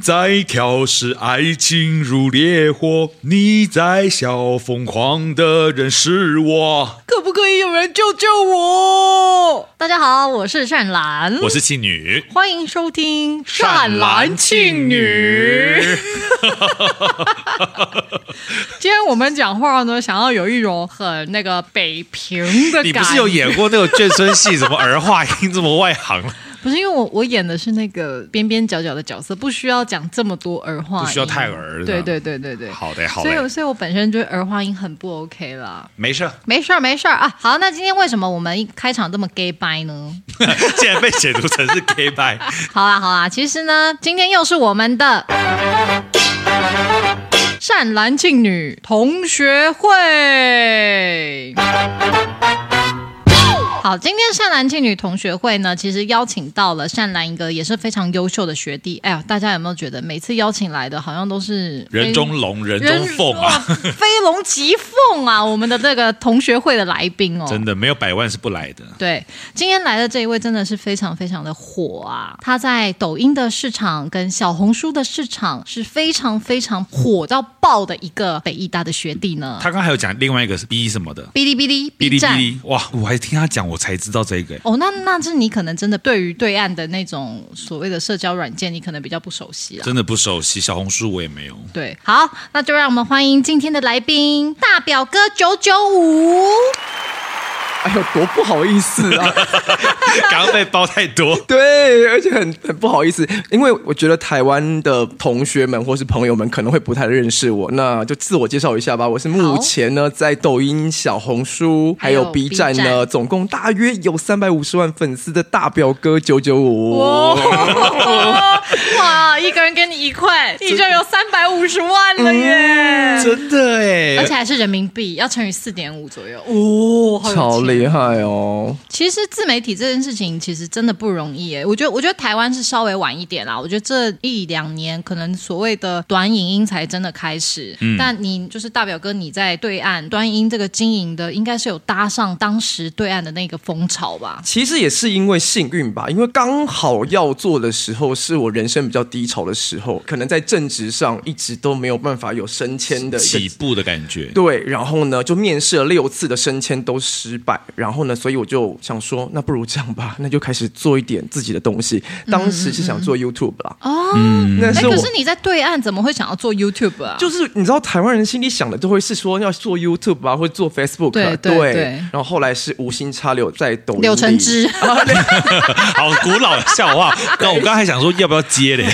在跳时，爱情如烈火，你在笑，疯狂的人是我。可不可以有人救救我？大家好，我是善兰，我是庆女，欢迎收听善兰庆女。今天我们讲话呢，想要有一种很那个北平的感觉。你不是有演过那个眷村戏，怎么儿化音这么外行？不是因为我我演的是那个边边角角的角色，不需要讲这么多儿化音，不需要太儿。对对对对对，好的好的。所以所以我本身觉得儿化音很不 OK 啦。没事没事没事啊。好，那今天为什么我们一开场这么 gay 掰呢？竟然被解读成是 gay 掰。好啦好啦，其实呢，今天又是我们的善男信女同学会。好，今天善男信女同学会呢，其实邀请到了善兰一个也是非常优秀的学弟。哎呀，大家有没有觉得每次邀请来的好像都是人中龙、人中凤啊，飞龙即凤啊？我们的这个同学会的来宾哦，真的没有百万是不来的。对，今天来的这一位真的是非常非常的火啊！他在抖音的市场跟小红书的市场是非常非常火到爆的一个北艺大的学弟呢。他刚刚还有讲另外一个是 B 什么的，哔哩哔哩、哔哩哔哩，哇，我还听他讲。我才知道这个哦，那那是你可能真的对于对岸的那种所谓的社交软件，你可能比较不熟悉啊。真的不熟悉，小红书我也没有。对，好，那就让我们欢迎今天的来宾，大表哥九九五。哎呦，多不好意思啊！刚刚被包太多，对，而且很很不好意思，因为我觉得台湾的同学们或是朋友们可能会不太认识我，那就自我介绍一下吧。我是目前呢在抖音、小红书还有 B 站呢，站总共大约有三百五十万粉丝的大表哥九九五。哇，一个人给你一块，你就有三百五十万了耶！嗯、真的哎，而且还是人民币，要乘以四点五左右。哦，好厉害哦！其实自媒体这件事情其实真的不容易诶。我觉得，我觉得台湾是稍微晚一点啦。我觉得这一两年可能所谓的短影音才真的开始。嗯，但你就是大表哥，你在对岸短影音这个经营的，应该是有搭上当时对岸的那个风潮吧？其实也是因为幸运吧，因为刚好要做的时候是我人生比较低潮的时候，可能在正职上一直都没有办法有升迁的起步的感觉。对，然后呢，就面试了六次的升迁都失败。然后呢，所以我就想说，那不如这样吧，那就开始做一点自己的东西。当时是想做 YouTube 啦。哦，嗯，那是我。可是你在对岸怎么会想要做 YouTube 啊？就是你知道，台湾人心里想的都会是说要做 YouTube 啊，或者做 Facebook。对对对。然后后来是无心插柳在抖音。柳橙汁。好古老的笑话。那我刚才想说要不要接嘞？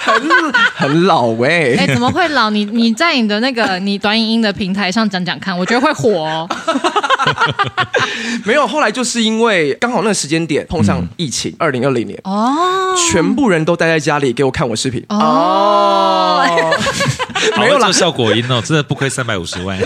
很很老喂。哎，怎么会老？你你在你的那个你短影音的平台上讲讲看，我觉得会火哦。没有，后来就是因为刚好那个时间点碰上疫情，二零二零年哦，全部人都待在家里给我看我视频。哦，没有啦，做效果音哦，真的不亏三百五十万，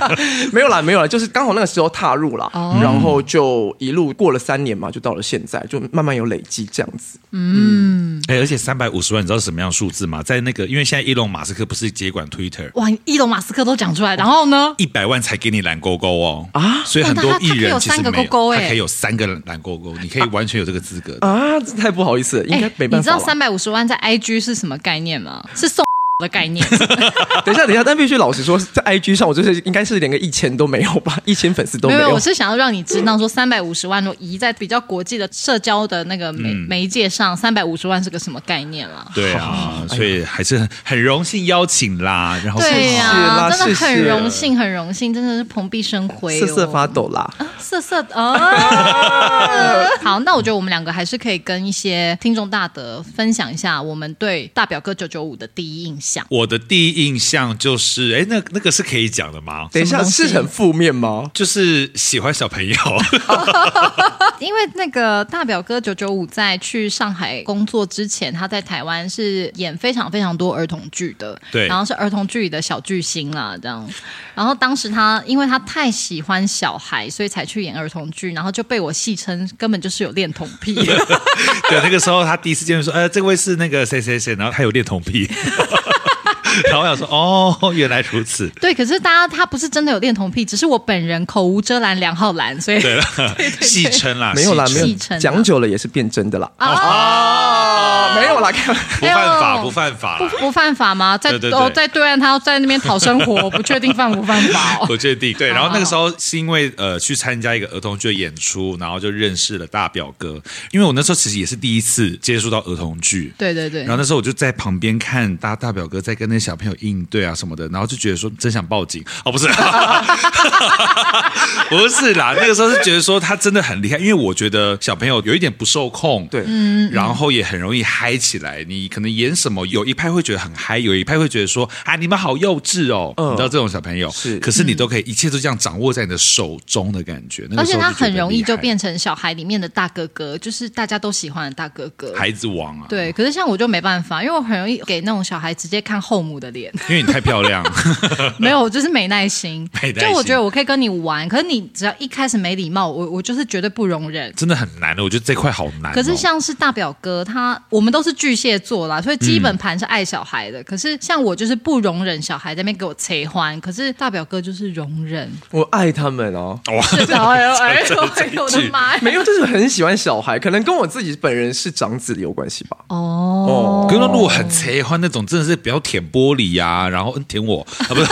没有啦，没有啦，就是刚好那个时候踏入了，然后就一路过了三年嘛，就到了现在，就慢慢有累积这样子，嗯，哎，而且三百五十万，你知道是什么样的数字吗？在那个，因为现在伊隆马斯克不是接管 Twitter，哇，伊隆马斯克都讲出来，然后呢，一百万才给你蓝勾勾哦。啊，所以很多艺人其实没有，他可以有三个蓝勾勾，你可以完全有这个资格啊！这太不好意思了，应该没办法。你知道三百五十万在 IG 是什么概念吗？是送。的概念，等一下，等一下，但必须老实说，在 IG 上，我就是应该是连个一千都没有吧，一千粉丝都没有。没有，我是想要让你知道，说三百五十万，移在比较国际的社交的那个媒、嗯、媒介上，三百五十万是个什么概念了？对啊，所以还是很很荣幸邀请啦，然后对呀、啊，真的很荣幸，很荣幸，真的是蓬荜生辉、哦，瑟瑟发抖啦，啊、瑟瑟哦。好，那我觉得我们两个还是可以跟一些听众大德分享一下我们对大表哥九九五的第一印象。我的第一印象就是，哎，那那个是可以讲的吗？等一下，是很负面吗？就是喜欢小朋友，因为那个大表哥九九五在去上海工作之前，他在台湾是演非常非常多儿童剧的，对，然后是儿童剧里的小巨星啦，这样。然后当时他因为他太喜欢小孩，所以才去演儿童剧，然后就被我戏称根本就是有恋童癖。对，那个时候他第一次见面说，呃，这位是那个谁谁谁，然后他有恋童癖。然后我想说，哦，原来如此。对，可是大家他不是真的有恋童癖，只是我本人口无遮拦，梁浩然，所以对 了，戏称啦，没有啦，没有讲久了也是变真的啦。啊，没有啦，不犯法，不犯法，不不犯法吗？在哦，在对岸，他要在那边讨生活，不确定犯不犯法。不确定。对，然后那个时候是因为呃去参加一个儿童剧的演出，然后就认识了大表哥。因为我那时候其实也是第一次接触到儿童剧，对对对。然后那时候我就在旁边看大大表哥在跟那小朋友应对啊什么的，然后就觉得说真想报警哦，不是，不是啦，那个时候是觉得说他真的很厉害，因为我觉得小朋友有一点不受控，对，嗯，然后也很容易嗨起来。你可能演什么，有一派会觉得很嗨，有一派会觉得说啊你们好幼稚哦，嗯、你知道这种小朋友是，可是你都可以一切都这样掌握在你的手中的感觉，那个、而且他很容易就变成小孩里面的大哥哥，就是大家都喜欢的大哥哥，孩子王啊。对，可是像我就没办法，因为我很容易给那种小孩直接看后母的脸，因为你太漂亮。没有，我就是没耐心。没耐心。就我觉得我可以跟你玩，可是你只要一开始没礼貌，我我就是绝对不容忍。真的很难的，我觉得这块好难、哦。可是像是大表哥他，我们都是巨蟹座啦，所以基本盘是爱小孩的。嗯、可是像我就是不容忍小孩在那边给我催欢，可是大表哥就是容忍。我爱他们哦。哇，是的，哎呦哎呦，我的妈呀！没有，就是很喜欢小孩，可能跟我自己本人是长子有关系吧。哦，可是如果很催欢那种，真的是比较舔玻璃呀、啊，然后舔我啊，不是。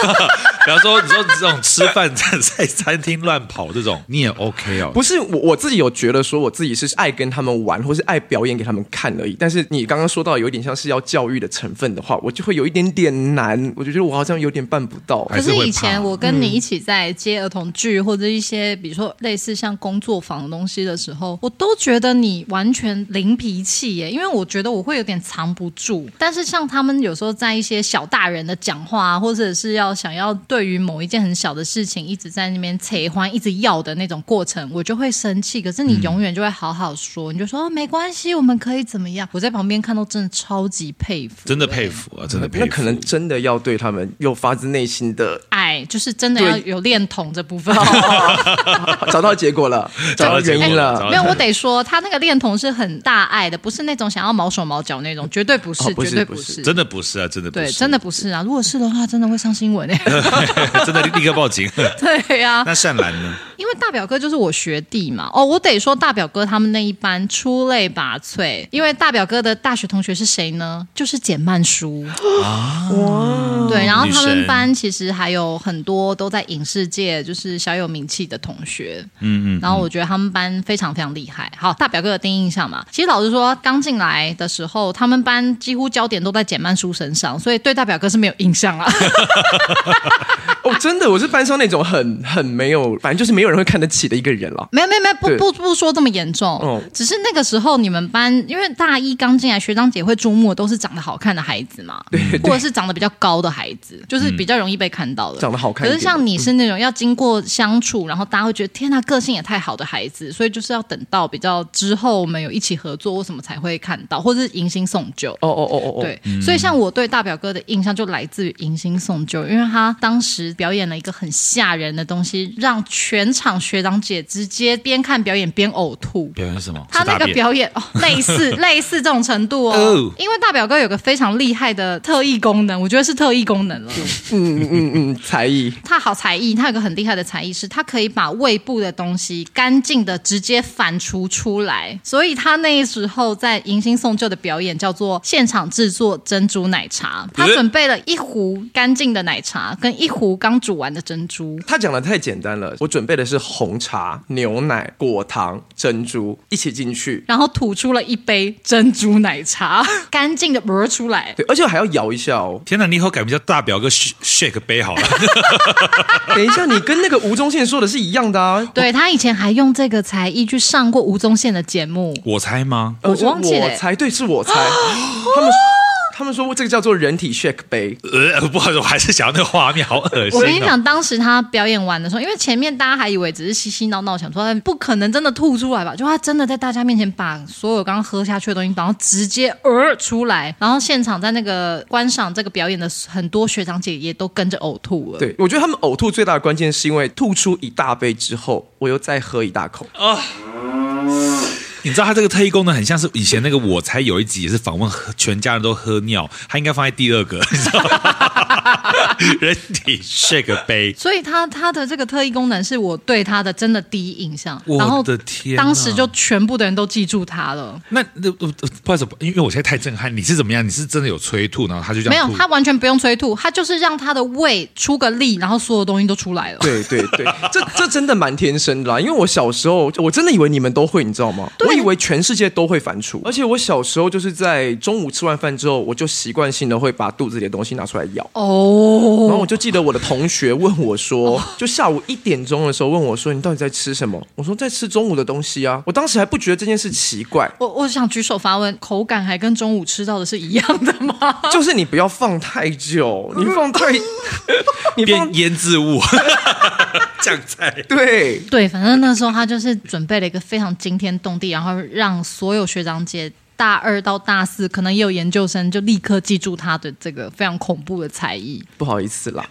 比方说，你说这种吃饭在在餐厅乱跑这种，你也 OK 哦？不是我我自己有觉得说，我自己是爱跟他们玩，或是爱表演给他们看而已。但是你刚刚说到有点像是要教育的成分的话，我就会有一点点难。我就觉得我好像有点办不到。可是以前我跟你一起在接儿童剧或者一些比如说类似像工作坊的东西的时候，我都觉得你完全零脾气耶，因为我觉得我会有点藏不住。但是像他们有时候在一些小大人的讲话，或者是要想要。对于某一件很小的事情，一直在那边扯欢，一直要的那种过程，我就会生气。可是你永远就会好好说，嗯、你就说、哦、没关系，我们可以怎么样？我在旁边看到，真的超级佩服，真的佩服啊，真的佩服。那可能真的要对他们又发自内心的爱，就是真的要有恋童这部分。找到结果了，找到原因了。没有，我得说，他那个恋童是很大爱的，不是那种想要毛手毛脚那种，绝对不是，哦、不是绝对不是，不是，真的不是啊，真的不是对，真的不是啊。如果是的话，真的会上新闻诶。真的立刻报警。对呀、啊，那善兰呢？因为大表哥就是我学弟嘛。哦，我得说大表哥他们那一班出类拔萃。因为大表哥的大学同学是谁呢？就是简曼书啊。哇，对。然后他们班其实还有很多都在影视界就是小有名气的同学。嗯，嗯嗯。然后我觉得他们班非常非常厉害。好，大表哥的第一印象嘛，其实老实说，刚进来的时候，他们班几乎焦点都在简曼书身上，所以对大表哥是没有印象啊。哦，真的，我是班上那种很很没有，反正就是没有人会看得起的一个人了。没有没有没有，不不不说这么严重。哦，只是那个时候你们班，因为大一刚进来，学长姐会注目的都是长得好看的孩子嘛，对，或者是长得比较高的孩子，就是比较容易被看到的。长得好看。可是像你是那种要经过相处，然后大家会觉得天呐，个性也太好的孩子，所以就是要等到比较之后，我们有一起合作或什么才会看到，或者是迎新送旧。哦哦哦哦，对，所以像我对大表哥的印象就来自于迎新送旧，因为他当时。表演了一个很吓人的东西，让全场学长姐直接边看表演边呕吐。表演什么？他那个表演哦，类似类似这种程度哦。Oh. 因为大表哥有个非常厉害的特异功能，我觉得是特异功能了。嗯嗯嗯，才艺。他好才艺，他有个很厉害的才艺是，他可以把胃部的东西干净的直接反刍出来。所以他那时候在迎新送旧的表演叫做现场制作珍珠奶茶。他准备了一壶干净的奶茶跟一壶。刚煮完的珍珠，他讲的太简单了。我准备的是红茶、牛奶、果糖、珍珠一起进去，然后吐出了一杯珍珠奶茶，干净的啵出来。对，而且我还要摇一下哦。天哪，你以后改名叫大表哥 shake 杯好了。等一下，你跟那个吴宗宪说的是一样的啊。对，他以前还用这个才艺去上过吴宗宪的节目。我猜吗？我忘记了。我猜，对，是我猜。他们。他们说这个叫做人体 shake 杯，呃，不好意思，我还是想要那个画面，好恶心。我跟你讲，当时他表演完的时候，因为前面大家还以为只是嬉嬉闹闹，想说不可能真的吐出来吧，就他真的在大家面前把所有刚刚喝下去的东西，然后直接呃出来，然后现场在那个观赏这个表演的很多学长姐也都跟着呕吐了。对，我觉得他们呕吐最大的关键是因为吐出一大杯之后，我又再喝一大口啊。你知道他这个特异功能很像是以前那个我猜有一集也是访问喝全家人都喝尿，他应该放在第二个，你知道吗？人体 shake 杯。所以他他的这个特异功能是我对他的真的第一印象。我然后的天啊当时就全部的人都记住他了。那那不好意思，因为我现在太震撼，你是怎么样？你是真的有催吐，然后他就这样没有，吐他完全不用催吐，他就是让他的胃出个力，然后所有东西都出来了。对对对，这这真的蛮天生的啦。因为我小时候，我真的以为你们都会，你知道吗？对我以为全世界都会反刍，而且我小时候就是在中午吃完饭之后，我就习惯性的会把肚子里的东西拿出来咬。哦，然后我就记得我的同学问我说，就下午一点钟的时候问我说：“你到底在吃什么？”我说：“在吃中午的东西啊。”我当时还不觉得这件事奇怪，我我想举手发问，口感还跟中午吃到的是一样的吗？就是你不要放太久，你放太，你变放腌制物，酱菜。对。对，反正那时候他就是准备了一个非常惊天动地，然后让所有学长姐大二到大四，可能也有研究生，就立刻记住他的这个非常恐怖的才艺。不好意思啦，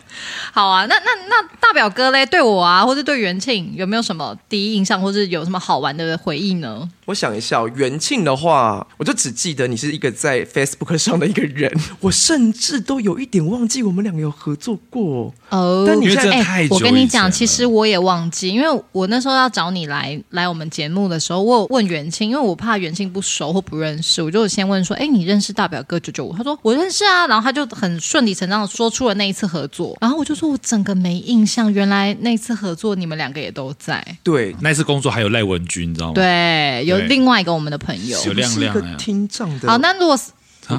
好啊，那那那大表哥嘞，对我啊，或者对元庆有没有什么第一印象，或者有什么好玩的回忆呢？我想一下、哦，元庆的话，我就只记得你是一个在 Facebook 上的一个人，我甚至都有一点忘记我们两个有合作过。哦，但你现在因为这太久我跟你讲，其实我也忘记，因为我那时候要找你来来我们节目的时候，我有问元庆，因为我怕元庆不熟或不认识，我就先问说：“哎，你认识大表哥九九五？”他说：“我认识啊。”然后他就很顺理成章的说出了那一次合作，然后我就说：“我整个没印象，原来那次合作你们两个也都在。对，那一次工作还有赖文君，你知道吗？”对，有对另外一个我们的朋友。有亮是一个亮呀听障的。好，那如果是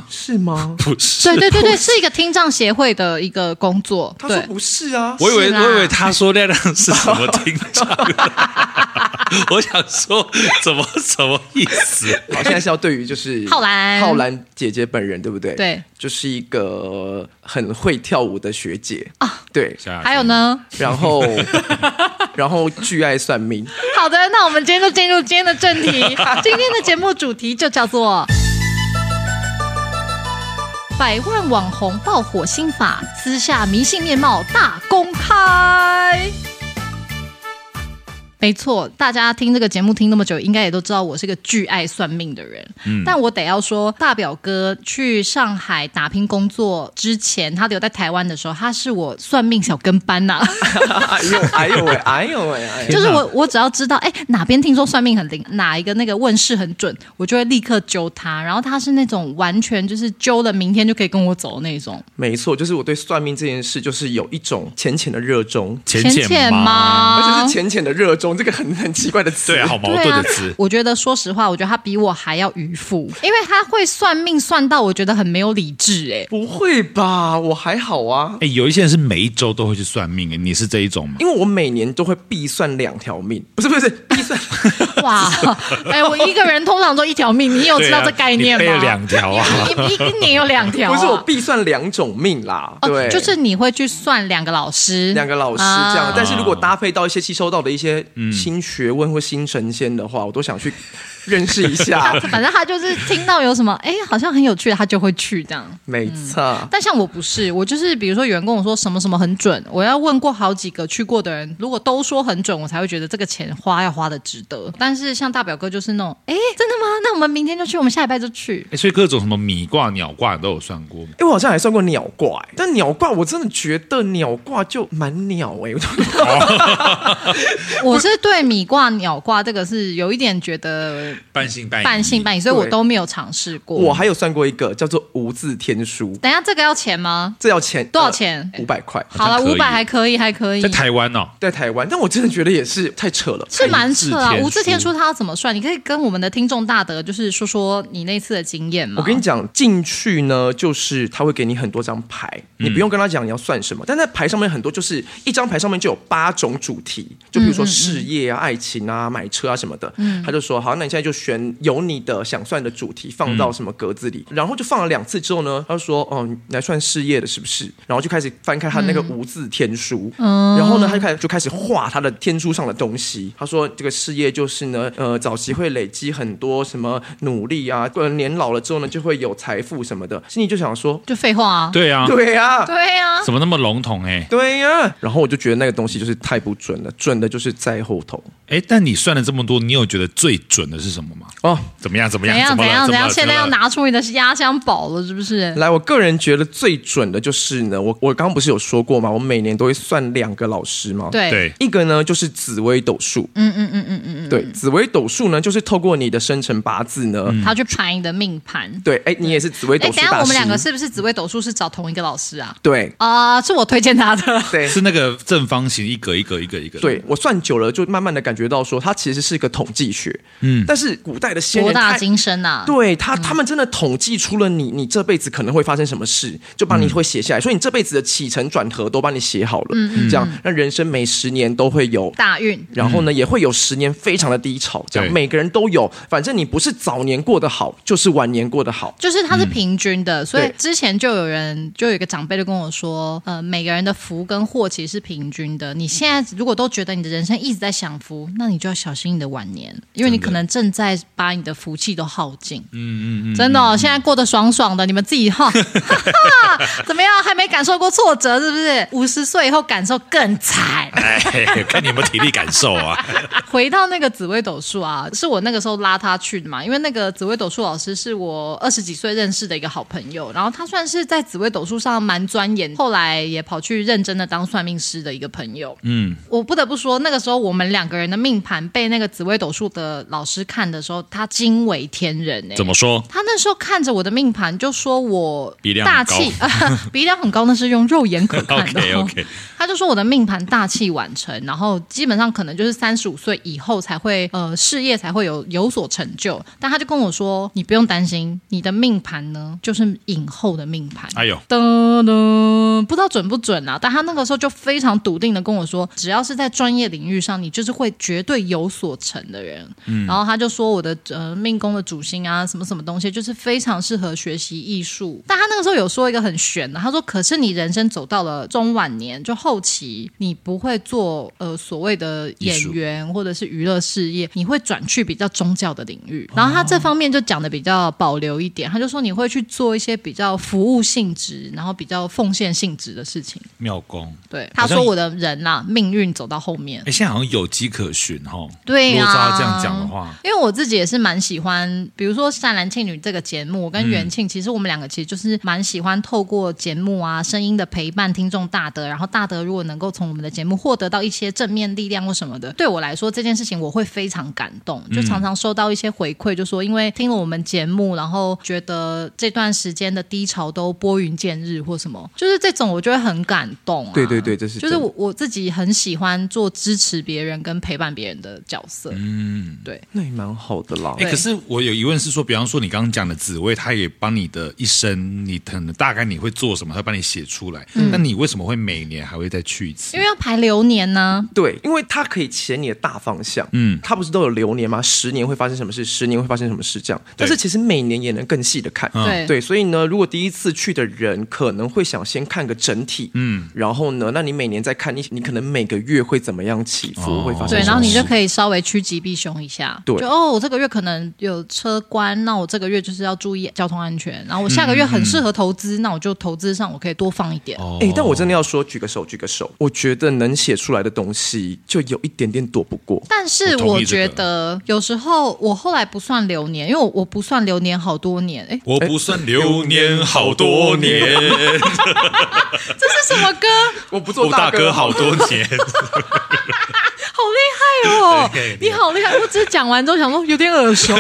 是吗？不是。对对对对，是一个听障协会的一个工作。他说不是啊，我以为我以为他说亮亮是什么听障，我想说怎么什么意思？好，现在是要对于就是浩兰浩兰姐姐本人，对不对？对，就是一个很会跳舞的学姐啊。对，还有呢？然后然后巨爱算命。好的，那我们今天就进入今天的正题。今天的节目主题就叫做“百万网红爆火心法，私下迷信面貌大公开”。没错，大家听这个节目听那么久，应该也都知道我是个巨爱算命的人。嗯，但我得要说，大表哥去上海打拼工作之前，他留在台湾的时候，他是我算命小跟班呐、啊。哎呦哎呦喂，哎呦喂，哎呦！就是我，我只要知道，哎，哪边听说算命很灵，哪一个那个问事很准，我就会立刻揪他。然后他是那种完全就是揪了，明天就可以跟我走的那种。没错，就是我对算命这件事，就是有一种浅浅的热衷，浅浅浅吗？而且是浅浅的热衷，这个很很奇怪的词。对啊，好矛盾的词。，我觉得说实话，我觉得他比我还要愚腐，因为他会算命算到我觉得很没有理智。哎，不会吧？我还好啊，哎，有一些人是每一周都会去算命，哎，你是这一种吗？因为我每年都会必算两条命，不是不是必算。哇，哎，我一个人通常都一条命，你有知道这概念吗？两条啊你一一年有两条啊，不是我必算两种命啦，对，哦，就是你会去算两个老师，两个老师这样。啊但是如果搭配到一些吸收到的一些新学问或新神仙的话，我都想去认识一下。反正他就是听到有什么，哎，好像很有趣的，他就会去这样。没错，但像我不是，我就是比如说有人跟我说什么什么很准，我要问过好几个去过的人，如果都说很准，我才会觉得这个钱花要花的值得。但是像大表哥就是那种，哎，真的吗？那我们明天就去，我们下礼拜就去。哎，所以各种什么米卦、鸟卦都有算过吗？因为我好像还算过鸟卦，但鸟卦我真的觉得鸟卦就蛮鸟哎、我是对米卦、鸟卦这个是有一点觉得半信半疑。半信半疑，所以我都没有尝试过。我还有算过一个叫做无字天书，等一下这个要钱吗？这要钱多少钱？五百块。好了，五百还可以，还可以。在台湾哦，在台湾，但我真的觉得也是太扯了，是蛮扯啊！无无字天书书它要怎么算？你可以跟我们的听众大德就是说说你那次的经验吗？我跟你讲，进去呢，就是他会给你很多张牌，你不用跟他讲你要算什么，但在牌上面很多就是一张牌上面就有八种主题，就比如说事业啊、爱情啊、买车啊什么的。他就说好，那你现在就选有你的想算的主题放到什么格子里，然后就放了两次之后呢，他就说哦，你来算事业的是不是？然后就开始翻开他那个无字天书，嗯然后呢，他就开始就开始画他的天书上的东西。他说这个事业就是呢，呃，早期会累积很多什么努力啊，呃，年老了之后呢，就会有财富什么的。心里就想说，就废话啊。对啊，对呀、啊，对啊、怎么那么笼统哎？对呀、啊。然后我就觉得那个东西就是太不准了，准的就是在后头。哎，但你算了这么多，你有觉得最准的是是什么吗？哦，怎么样？怎么样？怎样？怎样？怎样？现在要怎么了拿出你的压箱宝了，是不是？来，我个人觉得最准的就是呢，我我刚刚不是有说过吗？我每年都会算两个老师吗？，对对，一个呢就是紫微斗数，嗯嗯嗯嗯嗯嗯，对，紫微斗数呢就是透过你的生辰八字呢，他去排你的命盘。对，哎，你也是紫微斗数等下，我们两个是不是紫微斗数是找同一个老师啊？对啊、是我推荐他的。对是那个正方形，一格一格一格一格。对，我算久了，就慢慢的感觉到说，它其实是一个统计学，嗯，但是古代的先人博大精深啊！对他，他们真的统计出了你，你这辈子可能会发生什么事，就把你会写下来，所以你这辈子的起承转合都帮你写好了，嗯这样，那人生每十年都会有。大运，然后呢，也会有十年非常的低潮，这样每个人都有。反正你不是早年过得好，就是晚年过得好。就是它是平均的，所以之前就有人就有一个长辈就跟我说，呃，每个人的福跟祸其实是平均的。你现在如果都觉得你的人生一直在享福，那你就要小心你的晚年，因为你可能正在把你的福气都耗尽。嗯嗯嗯，真的、哦，现在过得爽爽的，你们自己哈，怎么样？还没感受过挫折是不是？五十岁以后感受更惨。哎，看你有没有体力感受啊？回到那个紫微斗数啊，是我那个时候拉他去的嘛，因为那个紫微斗数老师是我二十几岁认识的一个好朋友，然后他算是在紫微斗数上蛮钻研，后来也跑去认真的当算命师的一个朋友。嗯，我不得不说，那个时候我们两个人的命盘被那个紫微斗数的老师看的时候，他惊为天人哎、怎么说？他那时候看着我的命盘，就说我鼻梁大气，鼻梁 很高，那是用肉眼可看的、哦。OK OK，他就说我的命盘大器晚成，然后基本上可能就是三十五岁以后才会呃事业才会有有所成就。但他就跟我说，你不用担心，你的命盘呢就是影后的命盘。哎呦，噔噔，不知道准不准啊？但他那个时候就非常笃定的跟我说，只要是在专业领域上，你就是会绝对有所成的人。嗯，然后他就说我的呃命宫的主星啊，什么什么东西，就是非常适合学习艺术。但他那个时候有说一个很玄的，他说，可是你人生走到了中晚年，就后期，你不会做呃所谓的演员或者是娱乐事业，你会转去比较宗教的领域。然后他这方面就讲的比较保留一点，他就说你会去做一些比较服务性质，然后比较奉献性质的事情。庙公。对，他说我的人呐、啊，命运走到后面哎，，现在好像有迹可循哈。对呀、如果照他这样讲的话，因为我自己也是蛮喜欢，比如说《善男信女》这个节目，我跟元庆、其实我们两个其实就是蛮喜欢透过节目啊，声音的陪伴听众大德，然后大德如果能够从我们的节目获得到一些正面力量或什么的，对我来说这件事情我会非常感动，就常常收到一些回馈，就说因为听了我们节目，然后觉得这段时间的低潮都拨云见日或什么，就是这种我就会很感动、啊。对对对，这是就是我我自己很喜欢做支持别人跟陪伴别人的角色。嗯，对。那也蛮好的啦。哎，对可是我有疑问是说，比方说你刚刚讲的紫薇，他也帮你的一生，你可能大概你会做什么，他帮你写出来。那你为什么会每年还会再去一次？因为要排流年呢、对，因为它可以写你的大方向。嗯，它不是都有流年吗？十年会发生什么事？十年会发生什么事？这样。但是其实每年也能更细的看。嗯对对，所以呢，如果第一次去的人可能会想先看个整体，嗯，然后呢，那你每年再看你，你可能每个月会怎么样起伏，哦会发生对，什么然后你就可以稍微趋吉避凶一下。对就哦，我这个月可能有车关，那我这个月就是要注意交通安全。然后我下个月很适合投资，那我就投资上我可以多放一点。哦哎，但我真的要说，举个手，举个手，我觉得能写出来的东西就有一点点躲不过。但是我觉得有时候我后来不算流年，因为我我不算流年好多年。哎，我不算流年好多年，这是什么歌？我不做我大哥好多年。好厉害哦！你好厉害！我只是讲完之后想说有点耳熟。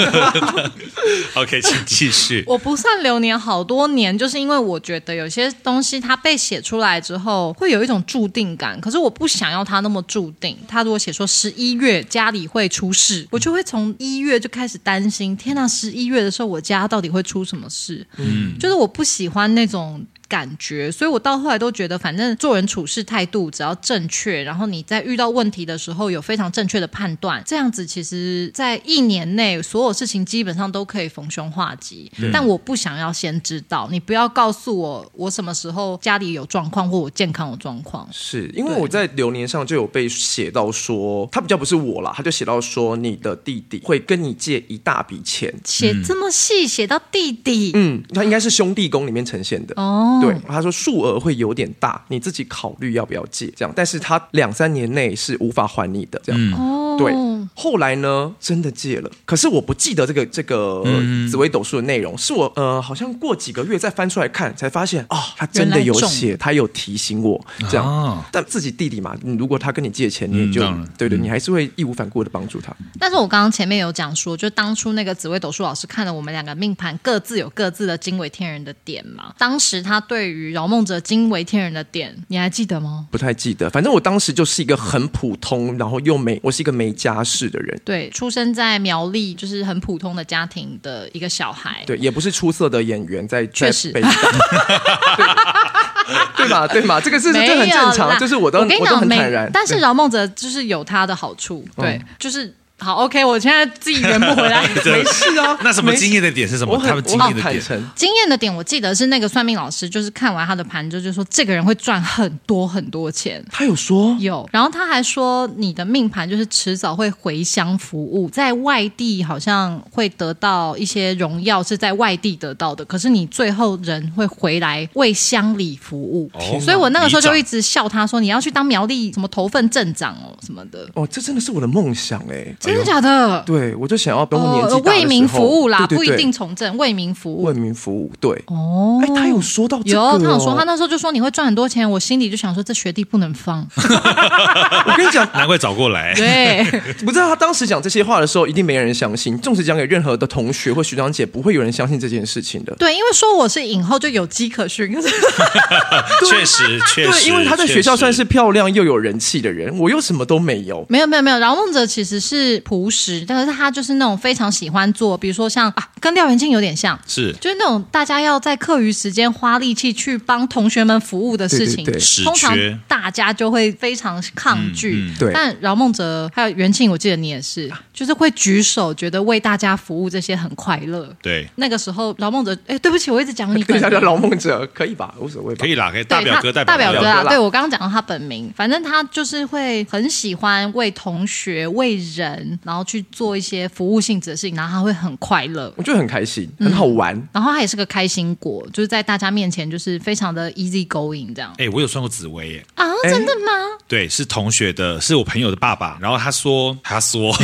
OK，请继续。我不算流年好多年，就是因为我觉得有些东西它被写出来之后，会有一种注定感。可是我不想要它那么注定。他如果写说十一月家里会出事，我就会从一月就开始担心。天哪，十一月的时候我家到底会出什么事？嗯，就是我不喜欢那种。感觉，所以我到后来都觉得，反正做人处事态度只要正确，然后你在遇到问题的时候有非常正确的判断，这样子其实，在一年内所有事情基本上都可以逢凶化吉。但我不想要先知道，你不要告诉我我什么时候家里有状况或我健康有状况。是因为我在流年上就有被写到说，他比较不是我啦，他就写到说你的弟弟会跟你借一大笔钱。写这么细，写到弟弟，嗯，他应该是兄弟宫里面呈现的。哦。对，他说数额会有点大，你自己考虑要不要借这样，但是他两三年内是无法还你的这样。哦，对，后来呢，真的借了，可是我不记得这个这个紫微斗数的内容，是我呃好像过几个月再翻出来看，才发现啊、哦，他真的有写，他有提醒我这样。哦、但自己弟弟嘛，如果他跟你借钱，你也就、嗯、对对，你还是会义无反顾的帮助他。但是我刚刚前面有讲说，就当初那个紫微斗数老师看了我们两个命盘，各自有各自的惊为天人的点嘛。当时他对于饶梦泽惊为天人的点，你还记得吗？不太记得，反正我当时就是一个很普通，然后又没，我是一个没家世的人。对，出生在苗栗，就是很普通的家庭的一个小孩。对，也不是出色的演员，在确实。对对嘛，对嘛，这个是这很正常，就是我都我，我都很坦然。但是饶梦哲就是有他的好处，对，嗯、就是。好，OK，我现在自己圆不回来，没事啊。那什么经验的点是什么？他们经验的点，经验的点，我记得是那个算命老师，就是看完他的盘，之后就说这个人会赚很多很多钱。他有说有，然后他还说你的命盘就是迟早会回乡服务，在外地好像会得到一些荣耀，是在外地得到的，可是你最后人会回来为乡里服务。哦，所以我那个时候就一直笑他说，你要去当苗栗什么头份镇长哦什么的。哦，这真的是我的梦想哎。真的假的？对，我就想要等我年纪大的时候，为民服务啦，对对对，不一定从政，为民服务，为民服务。对，哦，哎，他有说到这个、哦，有，他有说，他那时候就说你会赚很多钱，我心里就想说，这学弟不能放。我跟你讲，难怪找过来。对，不知道他当时讲这些话的时候，一定没人相信。纵使讲给任何的同学或学长姐，不会有人相信这件事情的。对，因为说我是影后就有迹可循。确实，确实，对，因为他在学校算是漂亮又有人气的人，我又什么都没有。没有，没有，没有。饶梦泽其实是朴实，但是他就是那种非常喜欢做，比如说像啊，跟廖元庆有点像，是。就是那种大家要在课余时间花力气去帮同学们服务的事情，对对对，通常大家就会非常抗拒。嗯嗯、对，但饶梦哲还有元庆，我记得你也是，就是会举手，觉得为大家服务这些很快乐。对，那个时候饶梦哲，哎，对不起，我一直讲你 本名，叫饶梦哲可以吧？无所谓吧，可以啦，可以大表哥，大表哥啊，哥对我刚刚讲到他本名，反正他就是会很喜欢为同学、为人，然后去做一些服务性质的事情，然后他会很快乐，我觉得很开心，很好玩。嗯、然后他也是个开心果，就是在大家面前就是非常的 easy going 这样。哎，我有算过紫薇耶啊，真的吗？对，是同学的，是我朋友的爸爸。然后他说，他说，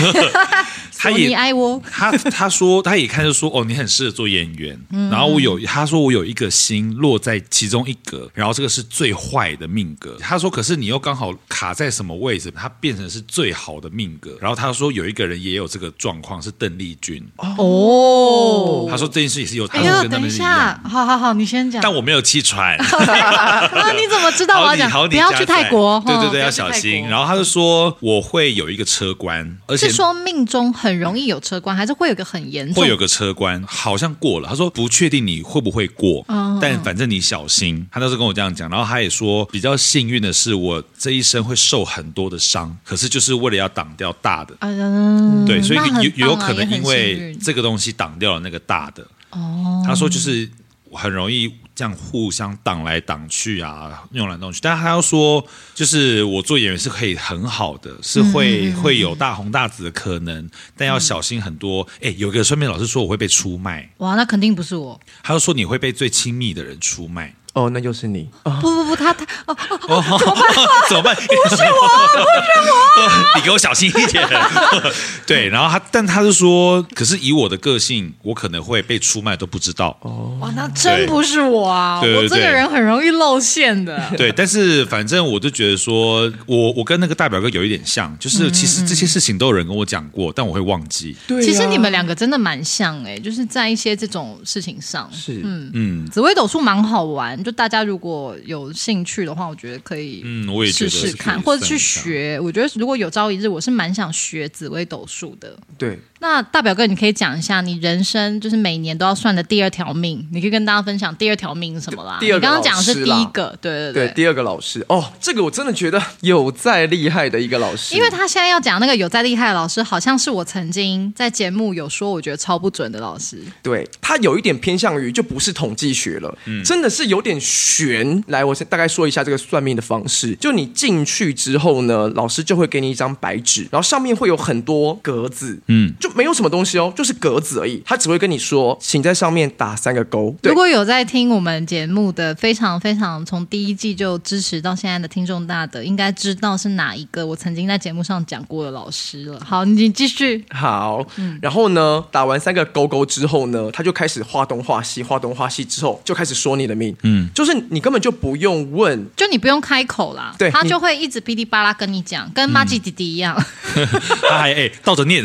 他也你爱我，他他说他一看就说，哦，你很适合做演员。嗯、然后我有他说我有一个心落在其中一格，然后这个是最坏的命格。他说，可是你又刚好卡在什么位置，它变成是最好的命格。然后他说有一个人也有这个状况，是邓丽君。哦，他说这件事也是有。哎呦，等一下，好好好，你先讲。但我没有气喘。那 你怎么知道我要讲？不要去泰国。对对对，要小心。然后他就说我会有一个车关，而且是说命中很容易有车关，还是会有个很严重？会有个车关，好像过了。他说不确定你会不会过，但反正你小心。他都是跟我这样讲。然后他也说比较幸运的是，我这一生会受很多的伤，可是就是为了要挡掉大的。嗯，对，所以有有可能因为这个东西挡掉了那个大的。哦，他说就是很容易这样互相挡来挡去啊，弄来弄去。但他要说，就是我做演员是可以很好的，是会会有大红大紫的可能，但要小心很多。哎，有个算命老师说我会被出卖，哇，那肯定不是我。他就说你会被最亲密的人出卖。哦，那就是你。不不不，他他哦哦，怎么办？怎么办？不是我，不是我，你给我小心一点。对，然后他，但他就说，可是以我的个性，我可能会被出卖都不知道。哦，哇，那真不是我啊！我这个人很容易露馅的。对，但是反正我就觉得说，我我跟那个大表哥有一点像，就是其实这些事情都有人跟我讲过，但我会忘记。对，其实你们两个真的蛮像哎，就是在一些这种事情上，是嗯嗯，紫薇斗数蛮好玩。就大家如果有兴趣的话，我觉得可以，嗯，我也试试看，或者去学。我觉得如果有朝一日，我是蛮想学紫微斗数的。对。那大表哥，你可以讲一下你人生就是每年都要算的第二条命，你可以跟大家分享第二条命是什么啦？第二个，你刚刚讲的是第一个，对对对，对，第二个老师哦，这个我真的觉得有再厉害的一个老师，因为他现在要讲那个有再厉害的老师，好像是我曾经在节目有说，我觉得超不准的老师。对，他有一点偏向于就不是统计学了，嗯，真的是有点悬。来，我先大概说一下这个算命的方式，就你进去之后呢，老师就会给你一张白纸，然后上面会有很多格子，嗯，就没有什么东西哦，就是格子而已。他只会跟你说，请在上面打三个勾。如果有在听我们节目的，非常非常从第一季就支持到现在的听众大的，应该知道是哪一个我曾经在节目上讲过的老师了。好，你继续。好，然后呢，打完三个勾勾之后呢，他就开始画东画西，画东画西之后就开始说你的命。嗯，就是你根本就不用问，就你不用开口啦，对，他就会一直噼里啪啦跟你讲，跟麻吉弟弟一样。嗯、他还哎倒着念，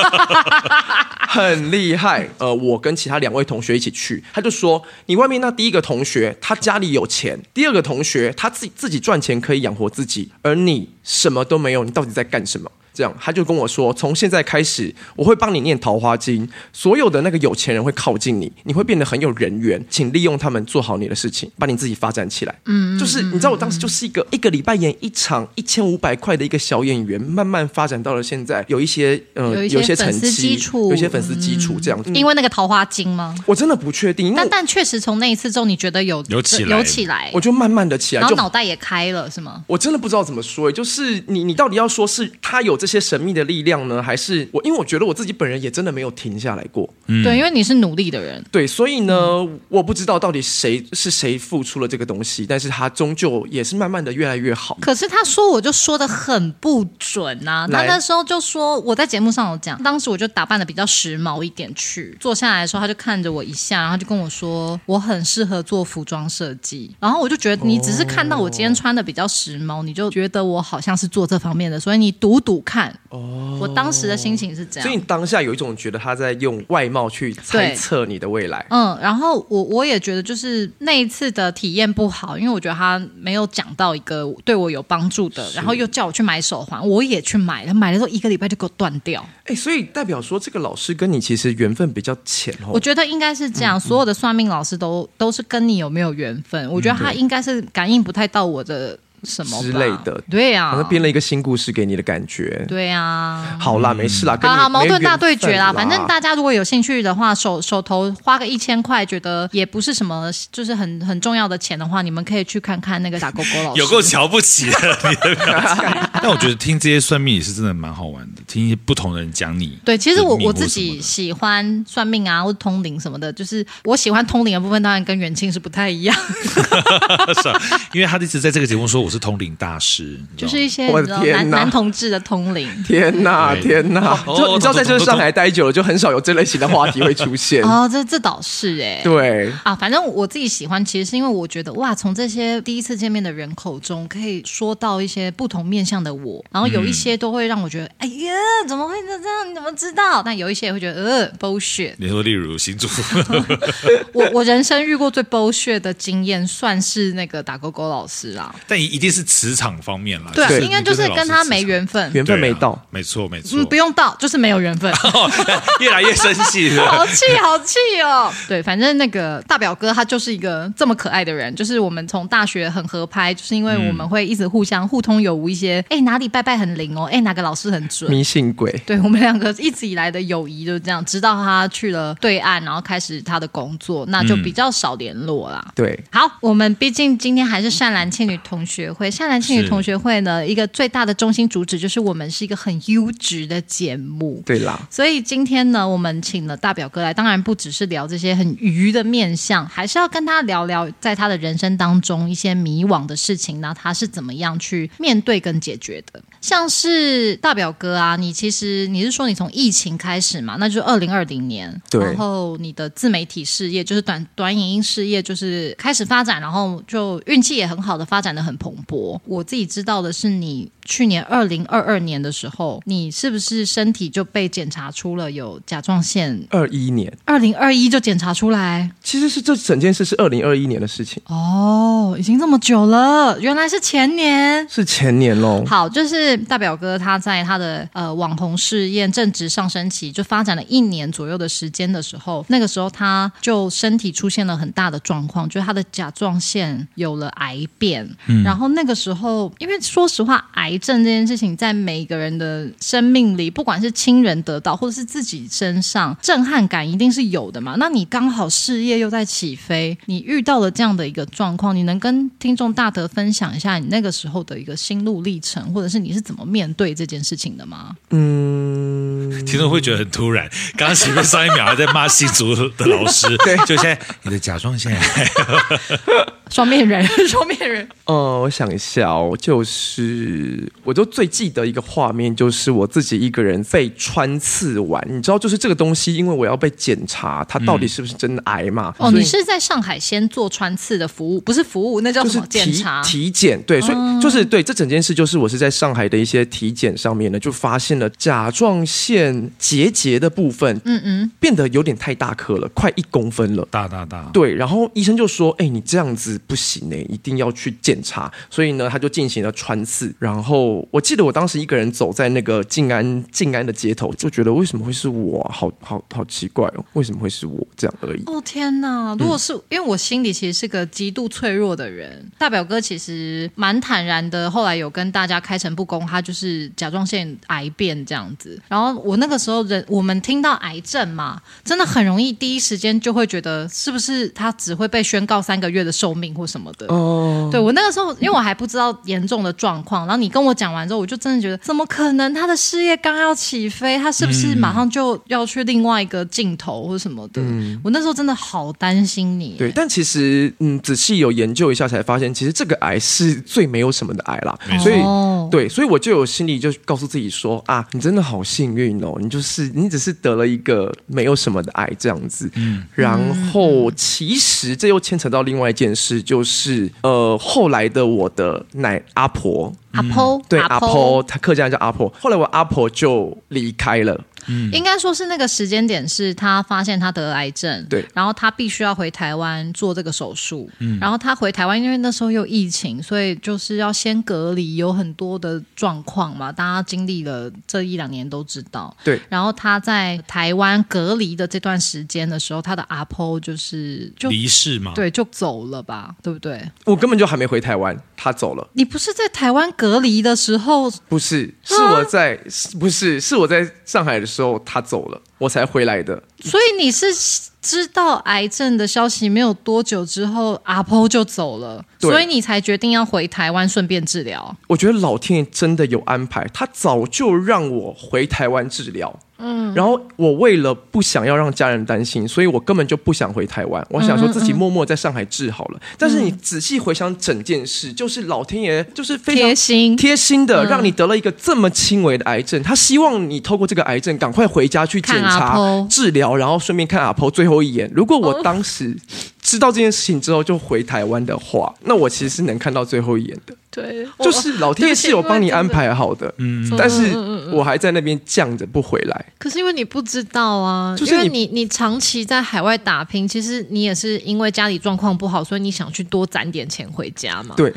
很厉害。呃，我跟其他两位同学一起去，他就说，你外面那第一个同学他家里有钱，第二个同学他自己自己赚钱可以养活自己，而你什么都没有，你到底在干什么？这样，他就跟我说，从现在开始，我会帮你念《桃花经》，所有的那个有钱人会靠近你，你会变得很有人缘，请利用他们做好你的事情，把你自己发展起来。嗯，就是你知道，我当时就是一个一个礼拜演一场一千五百块的一个小演员，慢慢发展到了现在有一些呃有一些粉丝基础，有一些粉丝基础这样。因为那个《桃花经》吗？我真的不确定，但但确实从那一次之后，你觉得有有起来，有起来，我就慢慢的起来，然后脑袋也开了，是吗？我真的不知道怎么说，就是你你到底要说是他有这些神秘的力量呢，还是我？因为我觉得我自己本人也真的没有停下来过。嗯，对，因为你是努力的人。对，所以呢，嗯、我不知道到底谁是谁付出了这个东西，但是他终究也是慢慢的越来越好。可是他说，我就说的很不准啊。他那时候就说，我在节目上有讲，当时我就打扮的比较时髦一点去，坐下来的时候，他就看着我一下，然后就跟我说，我很适合做服装设计。然后我就觉得，你只是看到我今天穿的比较时髦，你就觉得我好像是做这方面的，所以你赌赌看。哦。我当时的心情是这样，所以你当下有一种觉得他在用外貌去猜测你的未来。嗯，然后我我也觉得就是那一次的体验不好，因为我觉得他没有讲到一个对我有帮助的，然后又叫我去买手环，我也去买了，买了之后一个礼拜就给我断掉。哎，所以代表说这个老师跟你其实缘分比较浅哦。我觉得应该是这样，嗯、所有的算命老师都都是跟你有没有缘分，我觉得他应该是感应不太到我的。什么之类的，对呀、啊，好像编了一个新故事给你的感觉，对呀、啊，好啦，没事啦，好好矛盾大对决啦，反正大家如果有兴趣的话，手手头花个一千块，觉得也不是什么，就是很很重要的钱的话，你们可以去看看那个打勾勾老师，有够瞧不起的，但我觉得听这些算命也是真的蛮好玩的，听一些不同的人讲你，对，其实我我自己喜欢算命啊，或者通灵什么的，就是我喜欢通灵的部分，当然跟元庆是不太一样，是啊，因为他一直在这个节目说我是通灵大师，就是一些男男同志的通灵。天哪，天哪！就你知道，在这个上海待久了，就很少有这类型的话题会出现。哦，这这倒是哎。对啊，反正我自己喜欢，其实是因为我觉得哇，从这些第一次见面的人口中，可以说到一些不同面向的我，然后有一些都会让我觉得，哎呀，怎么会这样？你怎么知道？但有一些也会觉得，呃，bullshit。你说，例如星座，我我人生遇过最 bullshit 的经验，算是那个打勾勾老师啦。但一定是磁场方面了，对，应该就是跟他没缘分，缘分没到，没错没错，嗯，不用到，就是没有缘分，越来越生气，好气好气哦。对，反正那个大表哥他就是一个这么可爱的人，就是我们从大学很合拍，就是因为我们会一直互相互通有无一些，哎，哪里拜拜很灵哦，哎，哪个老师很准，迷信鬼，对我们两个一直以来的友谊就是这样，直到他去了对岸，然后开始他的工作，那就比较少联络啦。对，好，我们毕竟今天还是善男倩女同学会，善男信女。同学会呢，一个最大的中心主旨就是我们是一个很优质的节目，对啦。所以今天呢，我们请了大表哥来，当然不只是聊这些很愚的面相，还是要跟他聊聊在他的人生当中一些迷惘的事情呢，他是怎么样去面对跟解决的。像是大表哥啊，你其实你是说你从疫情开始嘛，那就是二零二零年，然后你的自媒体事业就是短短影音事业就是开始发展，然后就运气也很好的发展的很蓬勃。我自己。知道的是，你去年二零二二年的时候，你是不是身体就被检查出了有甲状腺？二一年，二零二一就检查出来，其实是这整件事是二零二一年的事情哦，已经这么久了，原来是前年，是前年喽。好，就是大表哥他在他的呃网红事业正值上升期，就发展了一年左右的时间的时候，那个时候他就身体出现了很大的状况，就是他的甲状腺有了癌变，嗯，然后那个时候。因为说实话，癌症这件事情在每个人的生命里，不管是亲人得到，或者是自己身上，震撼感一定是有的嘛。那你刚好事业又在起飞，你遇到了这样的一个状况，你能跟听众大德分享一下你那个时候的一个心路历程，或者是你是怎么面对这件事情的吗？嗯，听众会觉得很突然。刚刚前面上一秒还在骂新竹的老师，对，就现在你的甲状腺癌。双面人，双面人。哦，我想一下哦，就是我就最记得一个画面，就是我自己一个人被穿刺完。你知道，就是这个东西，因为我要被检查，它到底是不是真的癌嘛？哦，你是在上海先做穿刺的服务，不是服务，那叫什么？检查？体检。对，所以就是对这整件事，就是我是在上海的一些体检上面呢，就发现了甲状腺结节的部分，嗯嗯，变得有点太大颗了，快一公分了，大大大。对，然后医生就说：“哎，你这样子。”不行呢，一定要去检查。所以呢，他就进行了穿刺。然后后我记得我当时一个人走在那个静安静安的街头，就觉得为什么会是我？好好好奇怪哦，为什么会是我这样而已？哦天哪！如果是、因为我心里其实是个极度脆弱的人，大表哥其实蛮坦然的。后来有跟大家开诚布公，他就是甲状腺癌变这样子。然后我那个时候人，我们听到癌症嘛，真的很容易第一时间就会觉得是不是他只会被宣告三个月的寿命。或什么的哦，对我那个时候，因为我还不知道严重的状况，然后你跟 我讲完之后，我就真的觉得，怎么可能？他的事业刚要起飞，他是不是马上就要去另外一个镜头或什么的？嗯，我那时候真的好担心你。对，但其实嗯，仔细有研究一下才发现，其实这个癌是最没有什么的癌啦。所以对，所以我就有心里就告诉自己说啊，你真的好幸运哦，你就是你只是得了一个没有什么的癌这样子。嗯，然后其实这又牵扯到另外一件事。就是呃，后来的我的奶阿婆，阿婆，对，阿婆，他客家人叫阿婆。后来我阿婆就离开了。嗯，应该说是那个时间点，是他发现他得了癌症，对，然后他必须要回台湾做这个手术，嗯，然后他回台湾，因为那时候有疫情，所以就是要先隔离，有很多的状况嘛，大家经历了这一两年都知道，对，然后他在台湾隔离的这段时间的时候，他的阿婆就是就离世嘛，对，就走了吧，对不对？我根本就还没回台湾，他走了。你不是在台湾隔离的时候？不是，是我在，啊、不是，是我在上海的时候最后，他走了。我才回来的。所以你是知道癌症的消息没有多久之后，阿婆就走了，所以你才决定要回台湾顺便治疗。我觉得老天爷真的有安排，他早就让我回台湾治疗。嗯，然后我为了不想要让家人担心，所以我根本就不想回台湾。我想说自己默默在上海治好了。嗯嗯，但是你仔细回想整件事，就是老天爷就是非常贴心贴心的，让你得了一个这么轻微的癌症。他希望你透过这个癌症赶快回家去检查治疗，然后顺便看阿婆最后一眼。如果我当时知道这件事情之后就回台湾的话，那我其实是能看到最后一眼的。对，就是老天爷是有帮你安排好的，嗯，但是我还在那边犟着不回来。可是因为你不知道啊，就是因为你你长期在海外打拼，其实你也是因为家里状况不好，所以你想去多攒点钱回家嘛。对。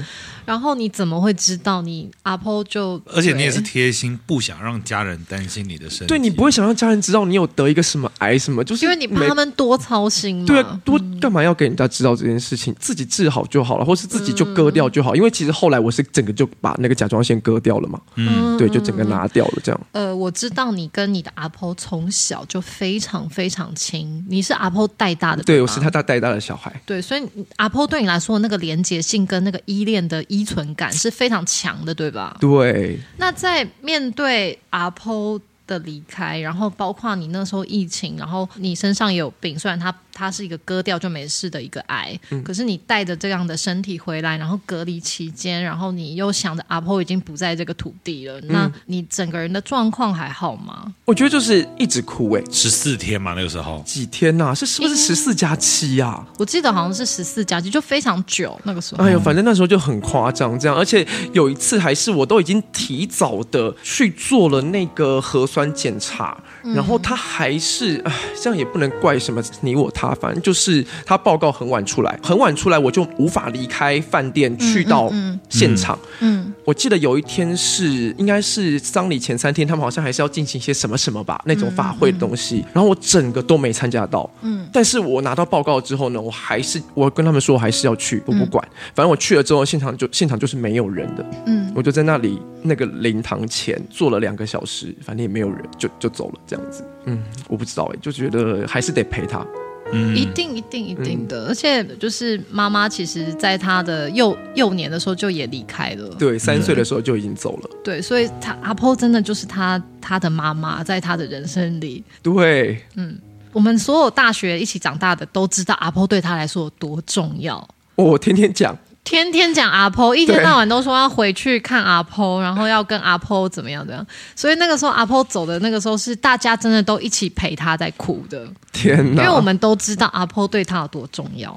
然后你怎么会知道你阿婆就？而且你也是贴心，不想让家人担心你的身体。对，你不会想让家人知道你有得一个什么癌什么，就是因为你怕他们多操心。对啊，多干嘛要给人家知道这件事情？自己治好就好了，或是自己就割掉就好。因为其实后来我是整个就把那个甲状腺割掉了嘛。嗯，对，就整个拿掉了这样。呃，我知道你跟你的阿婆从小就非常非常亲，你是阿婆带大的。对，我是他带大的小孩。对，所以阿婆对你来说那个连结性跟那个依恋的依存感是。非常强的，对吧？对。那在面对阿婆的离开，然后包括你那时候疫情，然后你身上也有病，虽然它。它是一个割掉就没事的一个癌，嗯、可是你带着这样的身体回来，然后隔离期间，然后你又想着阿婆已经不在这个土地了，嗯、那你整个人的状况还好吗？我觉得就是一直哭哎、欸，十四天嘛，那个时候几天呐、啊？是是不是十四加七呀？我记得好像是十四加七，就非常久那个时候。哎呦，反正那时候就很夸张，这样，而且有一次还是我都已经提早的去做了那个核酸检查，嗯、然后他还是唉，这样也不能怪什么你我他。反正就是他报告很晚出来，很晚出来，我就无法离开饭店去到现场。嗯，我记得有一天是应该是丧礼前三天，他们好像还是要进行一些什么什么吧，那种法会的东西。然后我整个都没参加到。嗯，但是我拿到报告之后呢，我还是我跟他们说我还是要去，我不管。嗯、反正我去了之后，现场就现场就是没有人的。嗯，我就在那里那个灵堂前坐了两个小时，反正也没有人，就就走了这样子。嗯，我不知道哎，就觉得还是得陪他。嗯，一定一定一定的，而且就是妈妈，其实在她的幼幼年的时候就也离开了，对，三岁的时候就已经走了，对，所以他阿婆真的就是他他的妈妈，在他的人生里，对，嗯，我们所有大学一起长大的都知道阿婆对他来说有多重要，我天天讲。天天讲阿婆，一天到晚都说要回去看阿婆，然后要跟阿婆怎么样怎样。所以那个时候阿婆走的那个时候，是大家真的都一起陪她在哭的。天哪！因为我们都知道阿婆对她有多重要。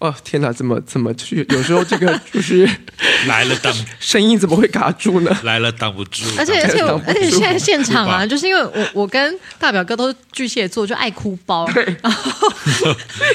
哦天哪，怎么怎么去？有时候这个就是 来了挡，声音怎么会卡住呢？来了挡不住。而且而且而且现在 现场啊，就是因为我我跟大表哥都是巨蟹座，就爱哭包。对。然后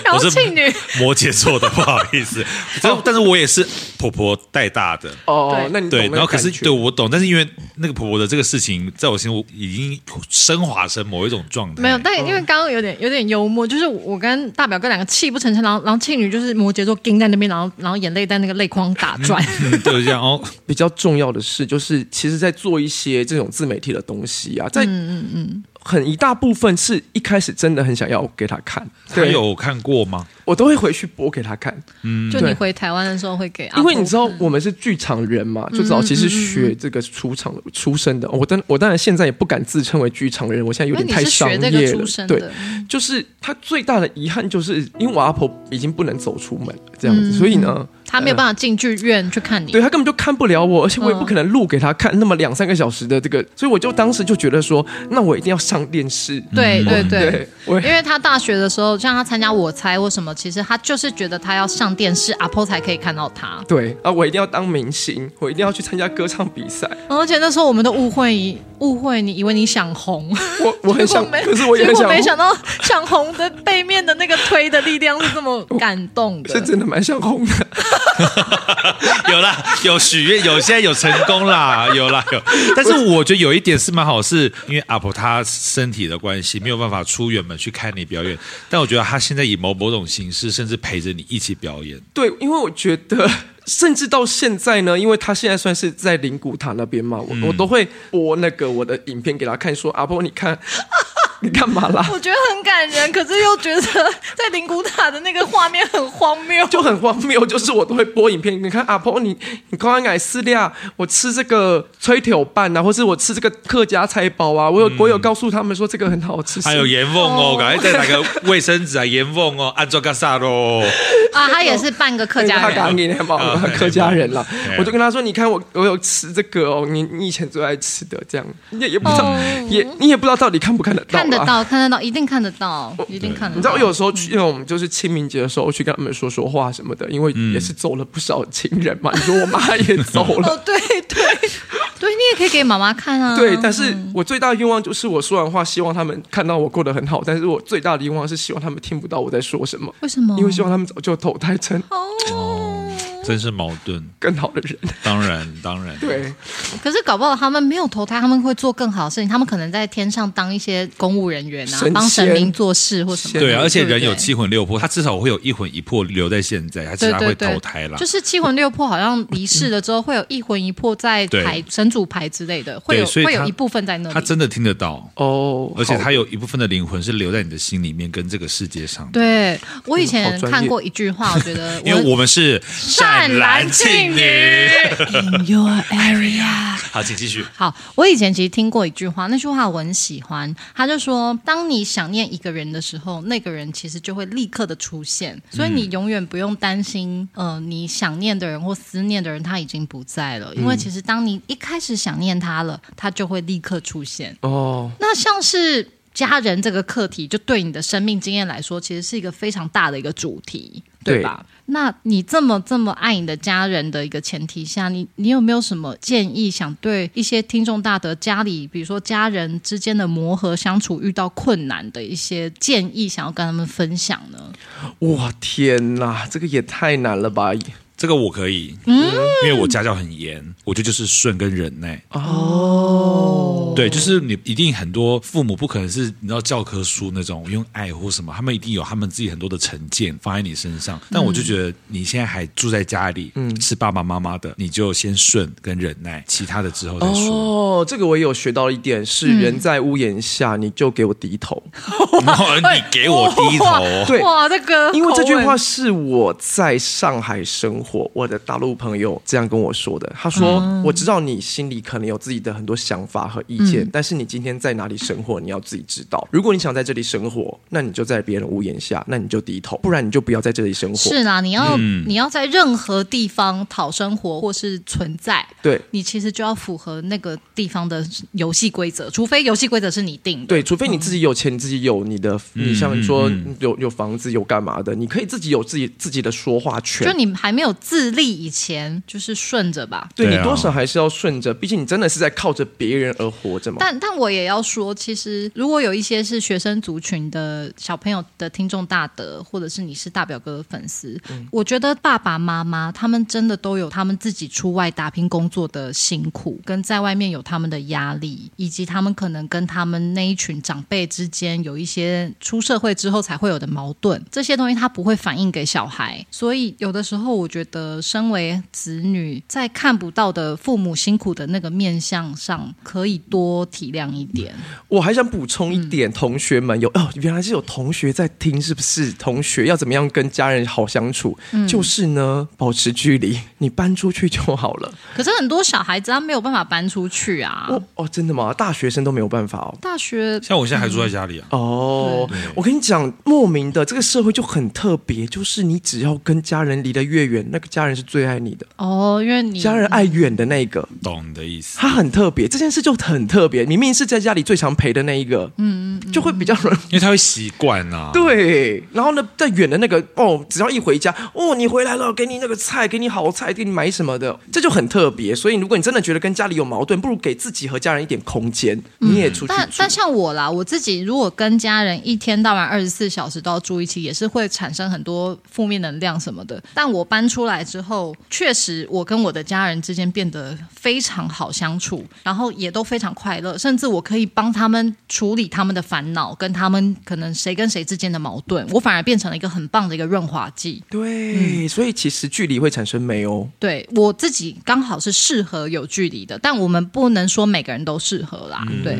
然后庆女摩羯座的，不好意思。但但是我也是婆婆带大的。哦，那你对。然后可是对我懂，但是因为那个婆婆的这个事情，在我心中已经升华成某一种状态。没有，但因为刚刚有点有点幽默，就是我跟大表哥两个泣不成声，然后然后庆女就是。摩羯座盯在那边，然后然后眼泪在那个泪眶打转。对，这样哦。比较重要的是，就是其实，在做一些这种自媒体的东西啊，在嗯嗯嗯。很一大部分是一开始真的很想要给他看，他有看过吗？我都会回去播给他看。嗯，就你回台湾的时候会给，因为你知道我们是剧场人嘛，就早期是学这个出场出身的。我当我当然现在也不敢自称为剧场人，我现在有点太商业了。对，就是他最大的遗憾就是因为我阿婆已经不能走出门这样子，所以呢。他没有办法进剧院去看你，对，他根本就看不了我，而且我也不可能录给他看那么两三个小时的这个，所以我就当时就觉得说，那我一定要上电视。对对对，因为他大学的时候，像他参加我猜或什么，其实他就是觉得他要上电视，阿婆才可以看到他。对啊，我一定要当明星，我一定要去参加歌唱比赛。而且那时候我们都误会误会你，以为你想红，我我很想，可是我也很想，没想到想红的背面的那个推的力量是这么 感动的，是真的蛮想红的。有啦，有许愿，有现在有成功啦，有啦有。但是我觉得有一点是蛮好，是因为阿婆她身体的关系没有办法出远门去看你表演。但我觉得她现在以某某种形式，甚至陪着你一起表演。对，因为我觉得，甚至到现在呢，因为他现在算是在灵谷塔那边嘛，我、嗯、我都会播那个我的影片给他看，说阿波你看。你干嘛啦？我觉得很感人，可是又觉得 在灵骨塔的那个画面很荒谬，就很荒谬。就是我都会播影片，你看阿婆，你你刚刚买饲料，我吃这个炊条拌啊，或是我吃这个客家菜包啊，我有、嗯、我有告诉他们说这个很好吃。还有盐凤哦，赶快再拿个卫生纸啊，盐凤哦，按做个啥喽？啊，他也是半个客家人，他刚给你 客家人了。我就跟他说，你看我我有吃这个哦，你你以前最爱吃的这样，你也也不知道，哦、也你也不知道到底看不看得到。看得到，看得到，一定看得到，一定看得到。你知道，有时候去，因为我们就是清明节的时候去跟他们说说话什么的，因为也是走了不少亲人嘛。你说我妈也走了，哦，对对 对，你也可以给妈妈看啊。对，但是我最大的愿望就是我说完话，希望他们看到我过得很好。但是我最大的愿望是希望他们听不到我在说什么。为什么？因为希望他们早就投胎成哦。真是矛盾，更好的人，当然当然对。可是搞不好他们没有投胎，他们会做更好的事情。他们可能在天上当一些公务人员啊，神帮神明做事或什么。对，而且人有七魂六魄，他至少会有一魂一魄留在现在，他至少会投胎啦。就是七魂六魄，好像离世了之后会有一魂一魄在牌神主牌之类的，会有会有一部分在那里。他真的听得到哦，而且他有一部分的灵魂是留在你的心里面，跟这个世界上。对，我以前看过一句话，我觉得因为我们是善男信。女 In your area，好，请继续。好，我以前其实听过一句话，那句话我很喜欢。他就说，当你想念一个人的时候，那个人其实就会立刻的出现，所以你永远不用担心，呃，你想念的人或思念的人他已经不在了，因为其实当你一开始想念他了，他就会立刻出现。哦，那像是家人这个课题，就对你的生命经验来说，其实是一个非常大的一个主题，对吧？对那你这么这么爱你的家人的一个前提下，你你有没有什么建议想对一些听众大德家里，比如说家人之间的磨合相处遇到困难的一些建议，想要跟他们分享呢？哇，天哪，这个也太难了吧！这个我可以，嗯，因为我家教很严，我觉得就是顺跟忍耐。哦，对，就是你一定很多父母不可能是你知道教科书那种用爱或什么，他们一定有他们自己很多的成见放在你身上。但我就觉得你现在还住在家里，嗯，是爸爸妈妈的，你就先顺跟忍耐，其他的之后再说。哦，这个我也有学到一点，是人在屋檐下，你就给我低头。你给我低头，对，哇，这个，因为这句话是我在上海生活，我的大陆朋友这样跟我说的。他说：“我知道你心里可能有自己的很多想法和意见，但是你今天在哪里生活，你要自己知道。如果你想在这里生活，那你就在别人屋檐下，那你就低头，不然你就不要在这里生活。是啦，你要你要在任何地方讨生活或是存在，对，你其实就要符合那个地方的游戏规则，除非游戏规则是你定的，对，除非你自己有钱，你自己有你的，你像说有有房子有干嘛的，你可以自己有自己自己的说话权。就你还没有自立以前，就是顺着吧。对，你多少还是要顺着，毕竟你真的是在靠着别人而活着嘛。但但我也要说，其实如果有一些是学生族群的小朋友的听众大德，或者是你是大表哥的粉丝，嗯、我觉得爸爸妈妈他们真的都有他们自己出外打拼工作的辛苦，跟在外面有他们的压力，以及他们可能跟他们那一群长辈之间有一些出社会之后才会有的矛盾，这些东西他不会反映给小孩，所以有的时候我觉得身为子女在看不到的父母辛苦的那个面相上，可以多体谅一点。我还想补充一点，嗯、同学们有哦，原来是有同学在听，是不是？同学要怎么样跟家人好相处？嗯、就是呢，保持距离，你搬出去就好了。可是很多小孩子他没有办法搬出去啊。哦哦，真的吗？大学生都没有办法哦。大学像我现在还住在家里啊。嗯、哦，我跟你讲，莫名的这个社会就很特别，就是你只要跟家人离得越远，那个家人是最爱你的。哦，因为你家人爱远的那个，懂你的意思。他很特别，这件事就很特别。明明是在家里最常陪的那一个，嗯，就会比较容易，因为他会习惯啊。对，然后呢，在远的那个，哦，只要一回家，哦，你回来了，给你那个菜，给你好菜，给你买什么的，这就很特别。所以，如果你真的觉得跟家里有矛盾，不如给自己和家人一点空间，你也出去。但但像我啦，我自己如果跟家人一天到晚二十四小时都要住一起，也是会产生很多负面能量什么的。但我搬出来之后，确实我跟我的家人之间变得非常好相处，然后也都非常快乐，甚至我可以帮他们处理他们的烦恼，跟他们可能谁跟谁之间的矛盾，我反而变成了一个很棒的一个润滑剂。对，嗯、所以其实距离会产生美哦。对，我自己刚好是适合有距离的，但我们不能说每个人都适合啦。嗯、对，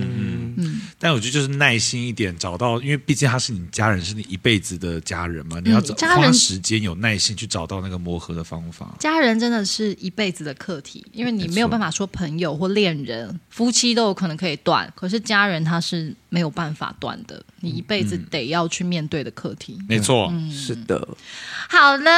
嗯。但我觉得就是耐心一点，找到，因为毕竟他是你家人，是你一辈子的家人嘛，你要找花时间有耐心去找到那个磨合的方法。家人真的是一辈子的课题，因为你没有办法说朋友或恋人、夫妻都有可能可以断，可是家人他是没有办法断的，你一辈子得要去面对的课题。没错，嗯，是的。好了，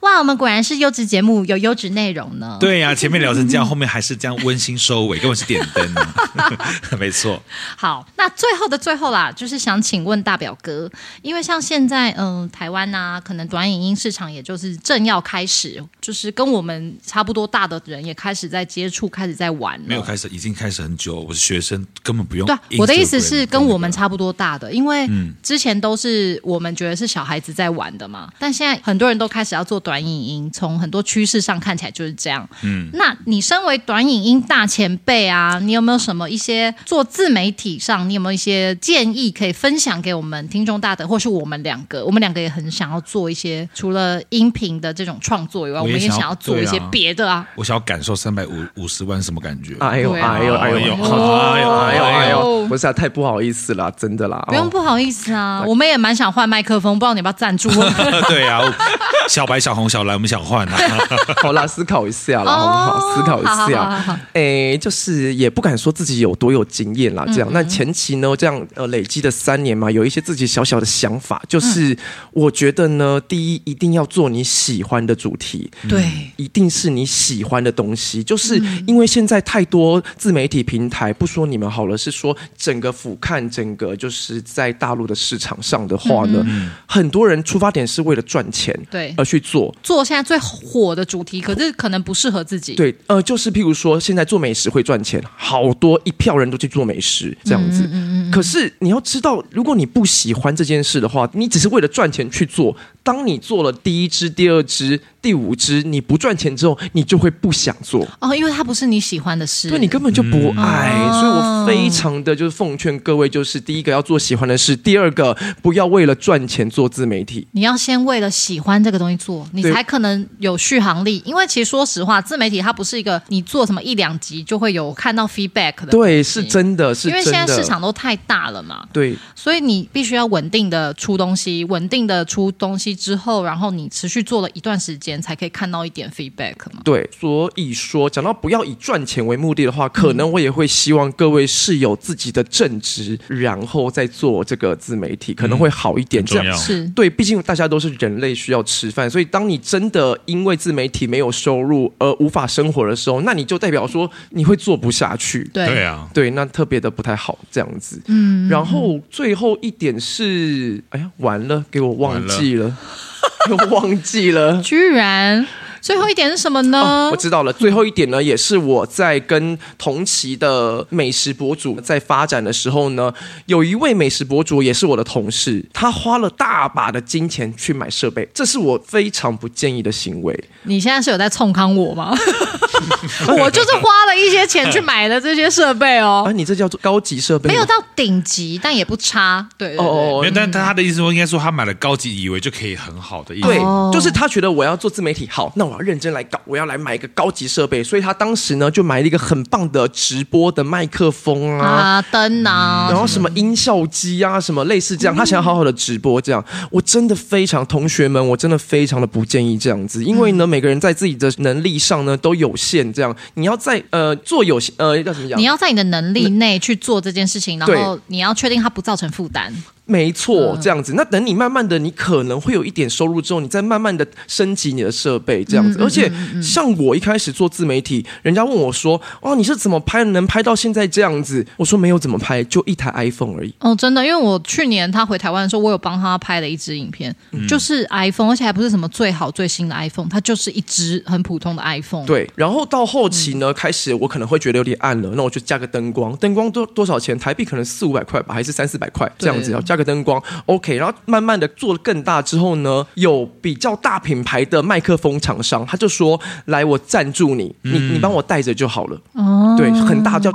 哇，我们果然是优质节目，有优质内容呢。对呀，前面聊成这样，后面还是这样温馨收尾，根本是点灯呢。没错。好，那最后的最后啦，就是想请问大表哥，因为像现在，嗯、呃，台湾呐、啊，可能短影音市场也就是正要开始，就是跟我们差不多大的人也开始在接触，开始在玩。没有开始，已经开始很久。我是学生，根本不用。对，我的意思是跟我们差不多大的，因为之前都是我们觉得是小孩子在玩的嘛，但现在很多人都开始要做短影音，从很多趋势上看起来就是这样。嗯，那你身为短影音大前辈啊，你有没有什么一些做自媒体上，你有没有一些建议可以分享给我们听众大德，或是我们两个？我们两个也很想要做一些除了音频的这种创作以外，我，也我们也想要做一些别的啊。我想要感受三百五五十万什么感觉？哎呦哎呦哎呦哎呦哎呦哎呦！不是啊，太不好意思了，真的啦。不用不好意思啊，我们也蛮想换麦克风，不知道你要不要赞助？对啊，小白、小红、小蓝，我们想换啊。好啦，思考一下啦，好不好？思考一下。哎，就是也不敢说自己有多有经验啦，这样。那前期呢，这样呃累积的三年嘛，有一些自己小小的想法，就是我觉得呢，第一一定要做你喜欢的主题，对，一定是你喜欢的东西，就是因为现在太多自媒体平台，不说你们好了，是说整个俯瞰整个就是在大陆的市场上的话呢，很多人出发点是为了赚钱，对，而去做。做现在最火的主题，可是可能不适合自己。对，呃，就是譬如说，现在做美食会赚钱，好多一票人都去做美食这样子。嗯嗯嗯。可是你要知道，如果你不喜欢这件事的话，你只是为了赚钱去做。当你做了第一支、第二支、第五支，你不赚钱之后，你就会不想做哦，因为它不是你喜欢的事，对，你根本就不爱。嗯、所以我非常的就是奉劝各位，就是第一个要做喜欢的事，第二个不要为了赚钱做自媒体。你要先为了喜欢这个东西做，你才可能有续航力。因为其实说实话，自媒体它不是一个你做什么一两集就会有看到 feedback 的，对，是真的，是的。因为现在市场都太大了嘛，对，所以你必须要稳定的出东西，稳定的出东西之后，然后你持续做了一段时间，才可以看到一点 feedback 嘛。对，所以说讲到不要以赚钱为目的的话，可能我也会希望各位是有自己的正职，然后再做这个自媒体，可能会好一点。这样是对，毕竟大家都是人类，需要吃饭。所以当你真的因为自媒体没有收入而无法生活的时候，那你就代表说你会做不下去。对，对啊，对，那特别的不太好这样子。嗯，然后最后一点是，哎呀，完了，给我忘记了。又忘记了，居然。最后一点是什么呢？哦，我知道了。最后一点呢，也是我在跟同期的美食博主在发展的时候呢，有一位美食博主也是我的同事，他花了大把的金钱去买设备，这是我非常不建议的行为。你现在是有在冲康我吗？我就是花了一些钱去买的这些设备哦。啊，你这叫做高级设备？没有到顶级，但也不差。对，对，对，哦，哦，但他他的意思说，应该说他买了高级，以为就可以很好的意思。对，就是他觉得我要做自媒体，好，那我。我要认真来搞，我要来买一个高级设备，所以他当时呢就买了一个很棒的直播的麦克风啊、啊灯啊，然后什么音效机啊，什么类似这样，他想要好好的直播这样。我真的非常，同学们，我真的非常的不建议这样子，因为呢，每个人在自己的能力上呢都有限，这样你要在呃做有限呃叫什么讲？你要在你的能力内去做这件事情，然后你要确定它不造成负担。没错，这样子。那等你慢慢的，你可能会有一点收入之后，你再慢慢的升级你的设备，这样子。而且像我一开始做自媒体，人家问我说：“哦，你是怎么拍能拍到现在这样子？”我说：“没有怎么拍，就一台 iPhone 而已。”哦，真的，因为我去年他回台湾的时候，我有帮他拍了一支影片，就是 iPhone，而且还不是什么最好最新的 iPhone，它就是一支很普通的 iPhone。对，然后到后期呢，开始我可能会觉得有点暗了，那我就加个灯光，灯光多多少钱？台币可能四五百块吧，还是三四百块这样子，要加个灯光。OK，然后慢慢的做得更大之后呢，有比较大品牌的麦克风厂商，他就说：“来，我赞助你，你你帮我带着就好了。”哦，对，很大叫。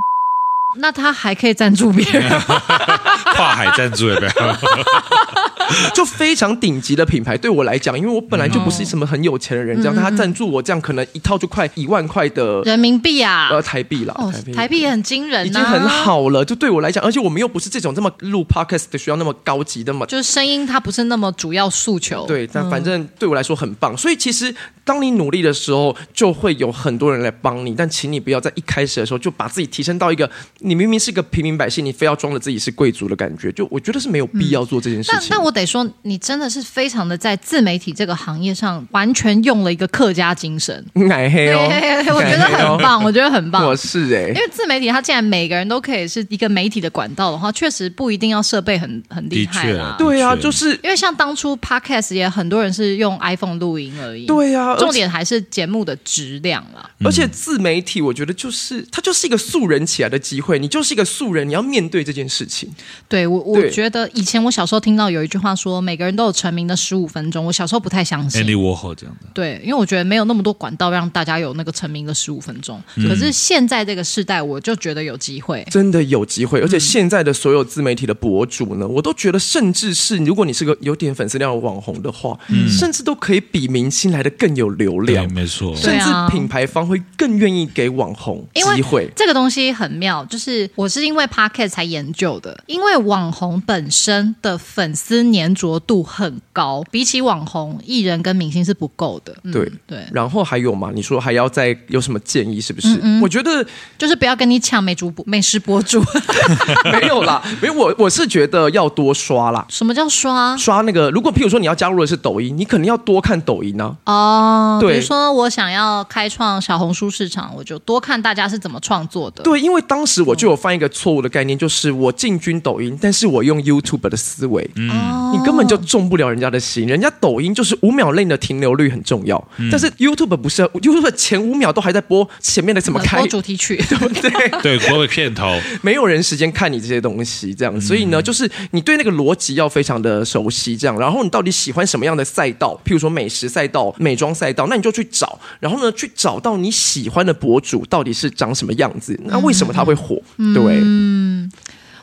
那他还可以赞助别人，跨海赞助有没有？就非常顶级的品牌，对我来讲，因为我本来就不是什么很有钱的人，这样他赞助我，这样可能一套就快一万块的人民币啊，呃，台币了，台币也很惊人，已经很好了。就对我来讲，而且我们又不是这种这么录 podcast 的需要那么高级，那么就是声音它不是那么主要诉求。对，但反正对我来说很棒。所以其实当你努力的时候，就会有很多人来帮你。但请你不要在一开始的时候就把自己提升到一个你明明是个平民百姓，你非要装着自己是贵族的感觉。就我觉得是没有必要做这件事情。那我。得说，你真的是非常的在自媒体这个行业上，完全用了一个客家精神。奶黑哦，我觉得很棒，我觉得很棒。我是哎、欸，因为自媒体它既然每个人都可以是一个媒体的管道的话，确实不一定要设备很很厉害啦。对啊，就是因为像当初 Podcast 也很多人是用 iPhone 录音而已。对啊，重点还是节目的质量啦。而且自媒体，我觉得就是它就是一个素人起来的机会，你就是一个素人，你要面对这件事情。对我，我觉得以前我小时候听到有一句话说，每个人都有成名的十五分钟。我小时候不太相信。Andy Warhol 这样的。对，因为我觉得没有那么多管道让大家有那个成名的十五分钟。可是现在这个时代，我就觉得有机会，真的有机会。而且现在的所有自媒体的博主呢，我都觉得，甚至是如果你是个有点粉丝量的网红的话，甚至都可以比明星来的更有流量。没错，甚至品牌方会更愿意给网红机会。这个东西很妙，就是我是因为 Pocket 才研究的，因为网红本身的粉丝粘着度很高，比起网红艺人跟明星是不够的。对、嗯、对，然后还有嘛？你说还要再有什么建议？是不是？嗯嗯，我觉得就是不要跟你抢美主播、美食博主。没有啦，没有我我是觉得要多刷啦。什么叫刷？刷那个，如果譬如说你要加入的是抖音，你肯定要多看抖音呢、啊。哦，对，比如说我想要开创小红书市场，我就多看大家是怎么创作的。对，因为当时我就有犯一个错误的概念，就是我进军抖音，但是我用 YouTube 的思维。嗯。哦，你根本就中不了人家的心。人家抖音就是五秒内的停留率很重要，嗯、但是 YouTube 不是，YouTube 前五秒都还在播前面的怎么开主题曲，对不对？对，播个片头，没有人时间看你这些东西，这样。所以呢，就是你对那个逻辑要非常的熟悉，这样。然后你到底喜欢什么样的赛道？譬如说美食赛道、美妆赛道，那你就去找。然后呢，去找到你喜欢的博主到底是长什么样子？那为什么他会火？嗯、对。嗯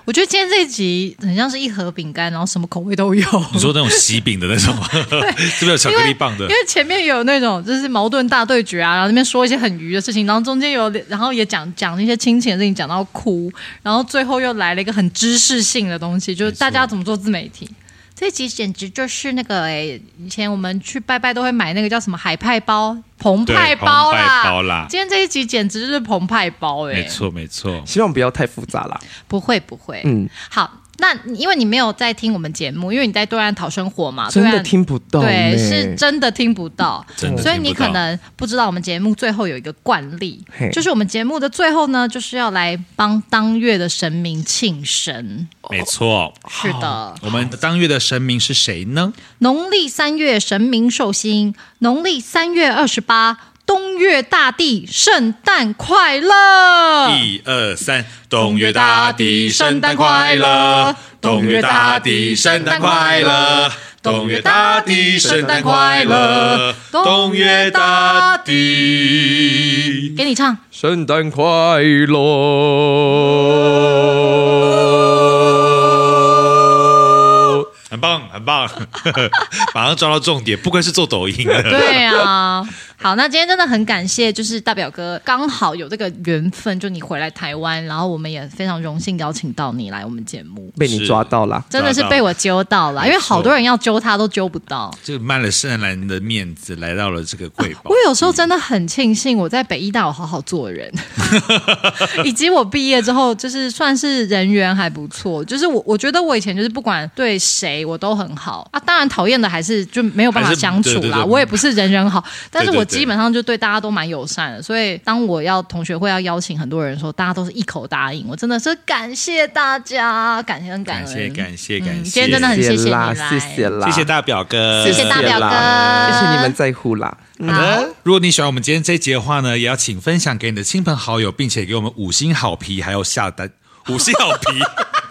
我觉得今天这一集很像是一盒饼干，然后什么口味都有。你说那种喜饼的那种 是不是有巧克力棒的？因为前面有那种就是矛盾大对决啊，然后那边说一些很愚的事情，然后中间有，然后也讲讲一些亲情的事情，讲到哭，然后最后又来了一个很知识性的东西，就是大家怎么做自媒体。这集简直就是那个哎，以前我们去拜拜都会买那个叫什么海派包、澎湃包啦。包啦。今天这一集简直就是澎湃包哎。没错没错，希望不要太复杂啦。不会不会，嗯，好。那因为你没有在听我们节目，因为你在对岸讨生活嘛，真的听不到，对，是真的听不到，真的到，所以你可能不知道我们节目最后有一个惯例，就是我们节目的最后呢，就是要来帮当月的神明庆生。没错，是的，我们当月的神明是谁呢？农历三月神明寿星，农历三月二十八。东岳大帝圣诞快乐！一二三，东岳大帝圣诞快乐！东岳大帝圣诞快乐！东岳大帝圣诞快乐！东岳大帝，给你唱，圣诞快乐！很棒，很棒，马上抓到重点，不愧是做抖音的。对啊。好，那今天真的很感谢，就是大表哥刚好有这个缘分，就你回来台湾，然后我们也非常荣幸邀请到你来我们节目，被你抓到了，真的是被我揪到了，因为好多人要揪他都揪不到，就卖了圣兰的面子来到了这个贵宝。我有时候真的很庆幸我在北医大有好好做人，以及我毕业之后就是算是人缘还不错，就是我我觉得我以前就是不管对谁我都很好啊，当然讨厌的还是就没有办法相处啦，对对对，我也不是人人好，但是我。基本上就对大家都蛮友善的，所以当我要同学会要邀请很多人的时候，大家都是一口答应。我真的是感谢大家，感谢感谢感谢感谢，今天真的很谢谢你来，谢谢啦，谢谢大表哥，谢谢大表哥，谢谢你们在乎啦。好的，如果你喜欢我们今天这一集的话呢，也要请分享给你的亲朋好友，并且给我们五星好评，还有下单五星好评。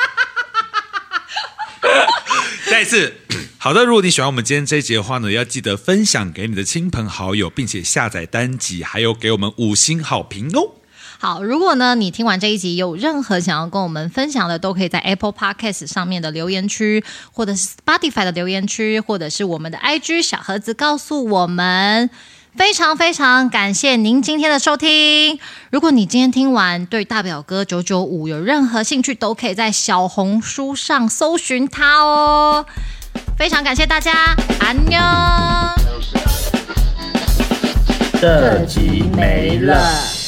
再一次。好的，如果你喜欢我们今天这一集的话呢，要记得分享给你的亲朋好友，并且下载单集，还有给我们五星好评哦。好，如果呢你听完这一集有任何想要跟我们分享的，都可以在 Apple Podcast 上面的留言区，或者是 Spotify 的留言区，或者是我们的 IG 小盒子告诉我们。非常非常感谢您今天的收听。如果你今天听完对大表哥九九五有任何兴趣，都可以在小红书上搜寻他哦。非常感谢大家，安妞。这集没了。